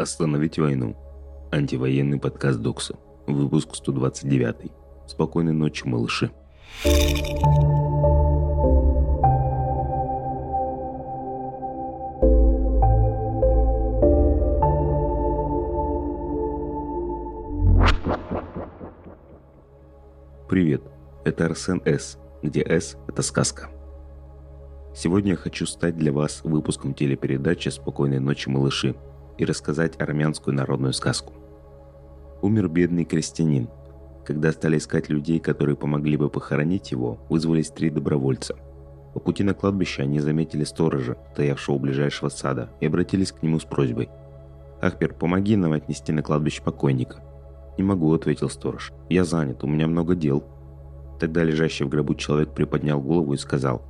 Остановить войну. Антивоенный подкаст Докса. Выпуск 129. Спокойной ночи, малыши. Привет, это Арсен С, где С – это сказка. Сегодня я хочу стать для вас выпуском телепередачи «Спокойной ночи, малыши», и рассказать армянскую народную сказку. Умер бедный крестьянин. Когда стали искать людей, которые помогли бы похоронить его, вызвались три добровольца. По пути на кладбище они заметили сторожа, стоявшего у ближайшего сада, и обратились к нему с просьбой. «Ахпер, помоги нам отнести на кладбище покойника». «Не могу», — ответил сторож. «Я занят, у меня много дел». Тогда лежащий в гробу человек приподнял голову и сказал,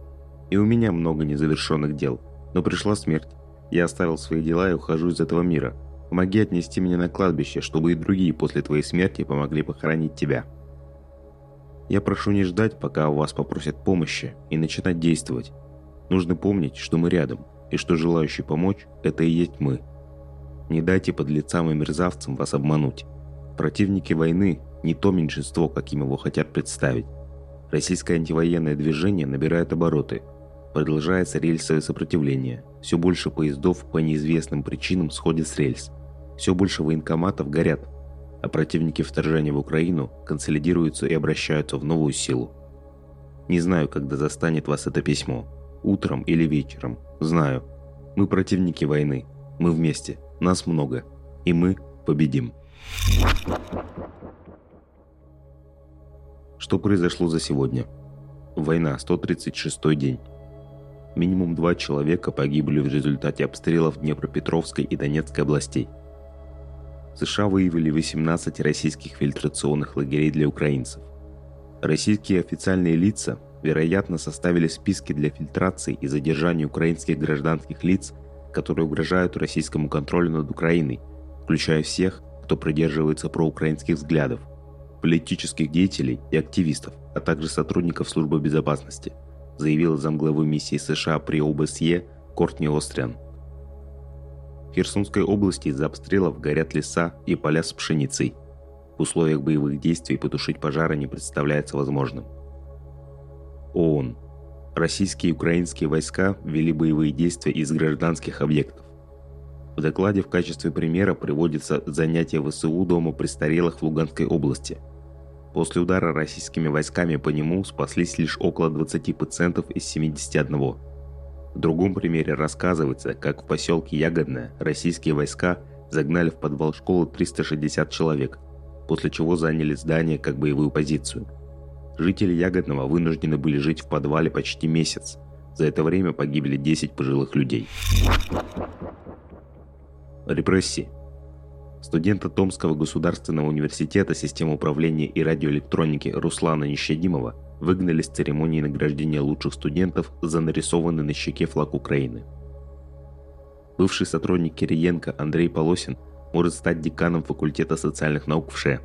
«И у меня много незавершенных дел, но пришла смерть. Я оставил свои дела и ухожу из этого мира. Помоги отнести меня на кладбище, чтобы и другие после твоей смерти помогли похоронить тебя. Я прошу не ждать, пока у вас попросят помощи, и начинать действовать. Нужно помнить, что мы рядом, и что желающий помочь – это и есть мы. Не дайте подлецам и мерзавцам вас обмануть. Противники войны – не то меньшинство, каким его хотят представить. Российское антивоенное движение набирает обороты – Продолжается рельсовое сопротивление. Все больше поездов по неизвестным причинам сходят с рельс. Все больше военкоматов горят, а противники вторжения в Украину консолидируются и обращаются в новую силу. Не знаю, когда застанет вас это письмо. Утром или вечером. Знаю. Мы противники войны. Мы вместе. Нас много. И мы победим. Что произошло за сегодня? Война, 136 день. Минимум два человека погибли в результате обстрелов Днепропетровской и Донецкой областей. США выявили 18 российских фильтрационных лагерей для украинцев. Российские официальные лица, вероятно, составили списки для фильтрации и задержания украинских гражданских лиц, которые угрожают российскому контролю над Украиной, включая всех, кто придерживается проукраинских взглядов, политических деятелей и активистов, а также сотрудников службы безопасности – заявил замглавы миссии США при ОБСЕ Кортни Остриан. В Херсонской области из-за обстрелов горят леса и поля с пшеницей. В условиях боевых действий потушить пожары не представляется возможным. ООН. Российские и украинские войска вели боевые действия из гражданских объектов. В докладе в качестве примера приводится занятие ВСУ дома престарелых в Луганской области – После удара российскими войсками по нему спаслись лишь около 20 пациентов из 71. В другом примере рассказывается, как в поселке Ягодное российские войска загнали в подвал школы 360 человек, после чего заняли здание как боевую позицию. Жители Ягодного вынуждены были жить в подвале почти месяц. За это время погибли 10 пожилых людей. Репрессии – Студента Томского государственного университета системы управления и радиоэлектроники Руслана Нещадимова выгнали с церемонии награждения лучших студентов за нарисованный на щеке флаг Украины. Бывший сотрудник Кириенко Андрей Полосин может стать деканом факультета социальных наук в ШЭ.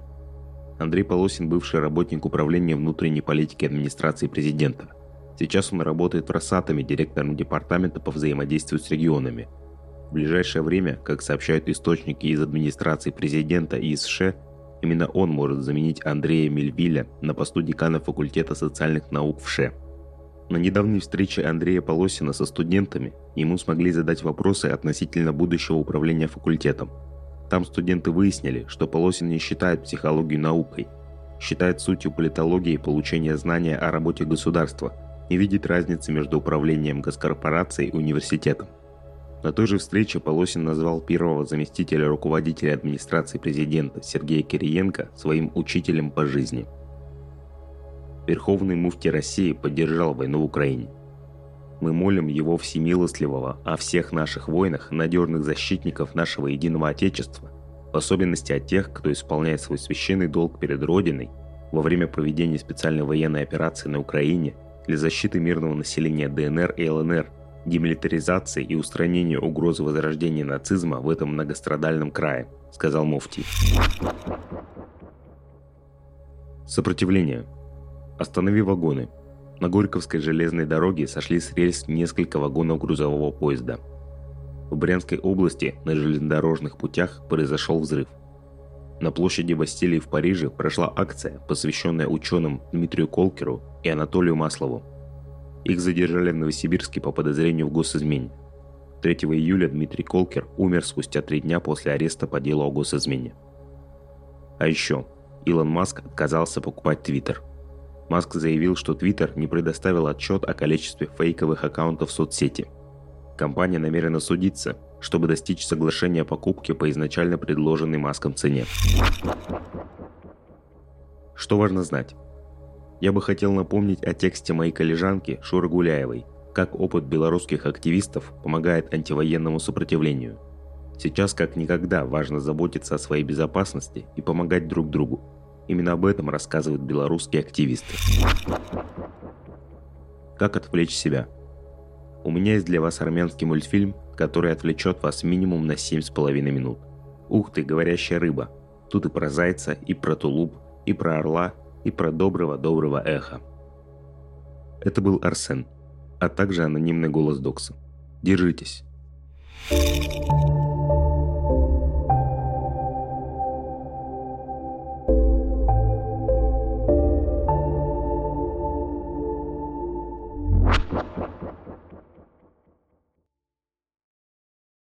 Андрей Полосин – бывший работник управления внутренней политики администрации президента. Сейчас он работает в Росатоме директором департамента по взаимодействию с регионами – в ближайшее время, как сообщают источники из администрации президента и из ШЭ, именно он может заменить Андрея Мельвиля на посту декана факультета социальных наук в ШЭ. На недавней встрече Андрея Полосина со студентами ему смогли задать вопросы относительно будущего управления факультетом. Там студенты выяснили, что Полосин не считает психологию наукой, считает сутью политологии получения знания о работе государства, не видит разницы между управлением госкорпорацией и университетом. На той же встрече Полосин назвал первого заместителя руководителя администрации президента Сергея Кириенко своим учителем по жизни. Верховный муфти России поддержал войну в Украине. Мы молим его всемилостливого о всех наших войнах, надежных защитников нашего единого Отечества, в особенности о тех, кто исполняет свой священный долг перед Родиной во время проведения специальной военной операции на Украине для защиты мирного населения ДНР и ЛНР – демилитаризации и устранения угрозы возрождения нацизма в этом многострадальном крае, сказал Муфти. Сопротивление. Останови вагоны. На Горьковской железной дороге сошли с рельс несколько вагонов грузового поезда. В Брянской области на железнодорожных путях произошел взрыв. На площади Бастилии в Париже прошла акция, посвященная ученым Дмитрию Колкеру и Анатолию Маслову. Их задержали в Новосибирске по подозрению в госизмене. 3 июля Дмитрий Колкер умер спустя три дня после ареста по делу о госизмене. А еще, Илон Маск отказался покупать Твиттер. Маск заявил, что Твиттер не предоставил отчет о количестве фейковых аккаунтов в соцсети. Компания намерена судиться, чтобы достичь соглашения о покупке по изначально предложенной Маском цене. Что важно знать? Я бы хотел напомнить о тексте моей коллежанки Шуры Гуляевой, как опыт белорусских активистов помогает антивоенному сопротивлению. Сейчас как никогда важно заботиться о своей безопасности и помогать друг другу. Именно об этом рассказывают белорусские активисты. Как отвлечь себя? У меня есть для вас армянский мультфильм, который отвлечет вас минимум на 7,5 минут. Ух ты, говорящая рыба. Тут и про зайца, и про тулуп, и про орла, и про доброго-доброго эха. Это был Арсен, а также анонимный голос Докса. Держитесь.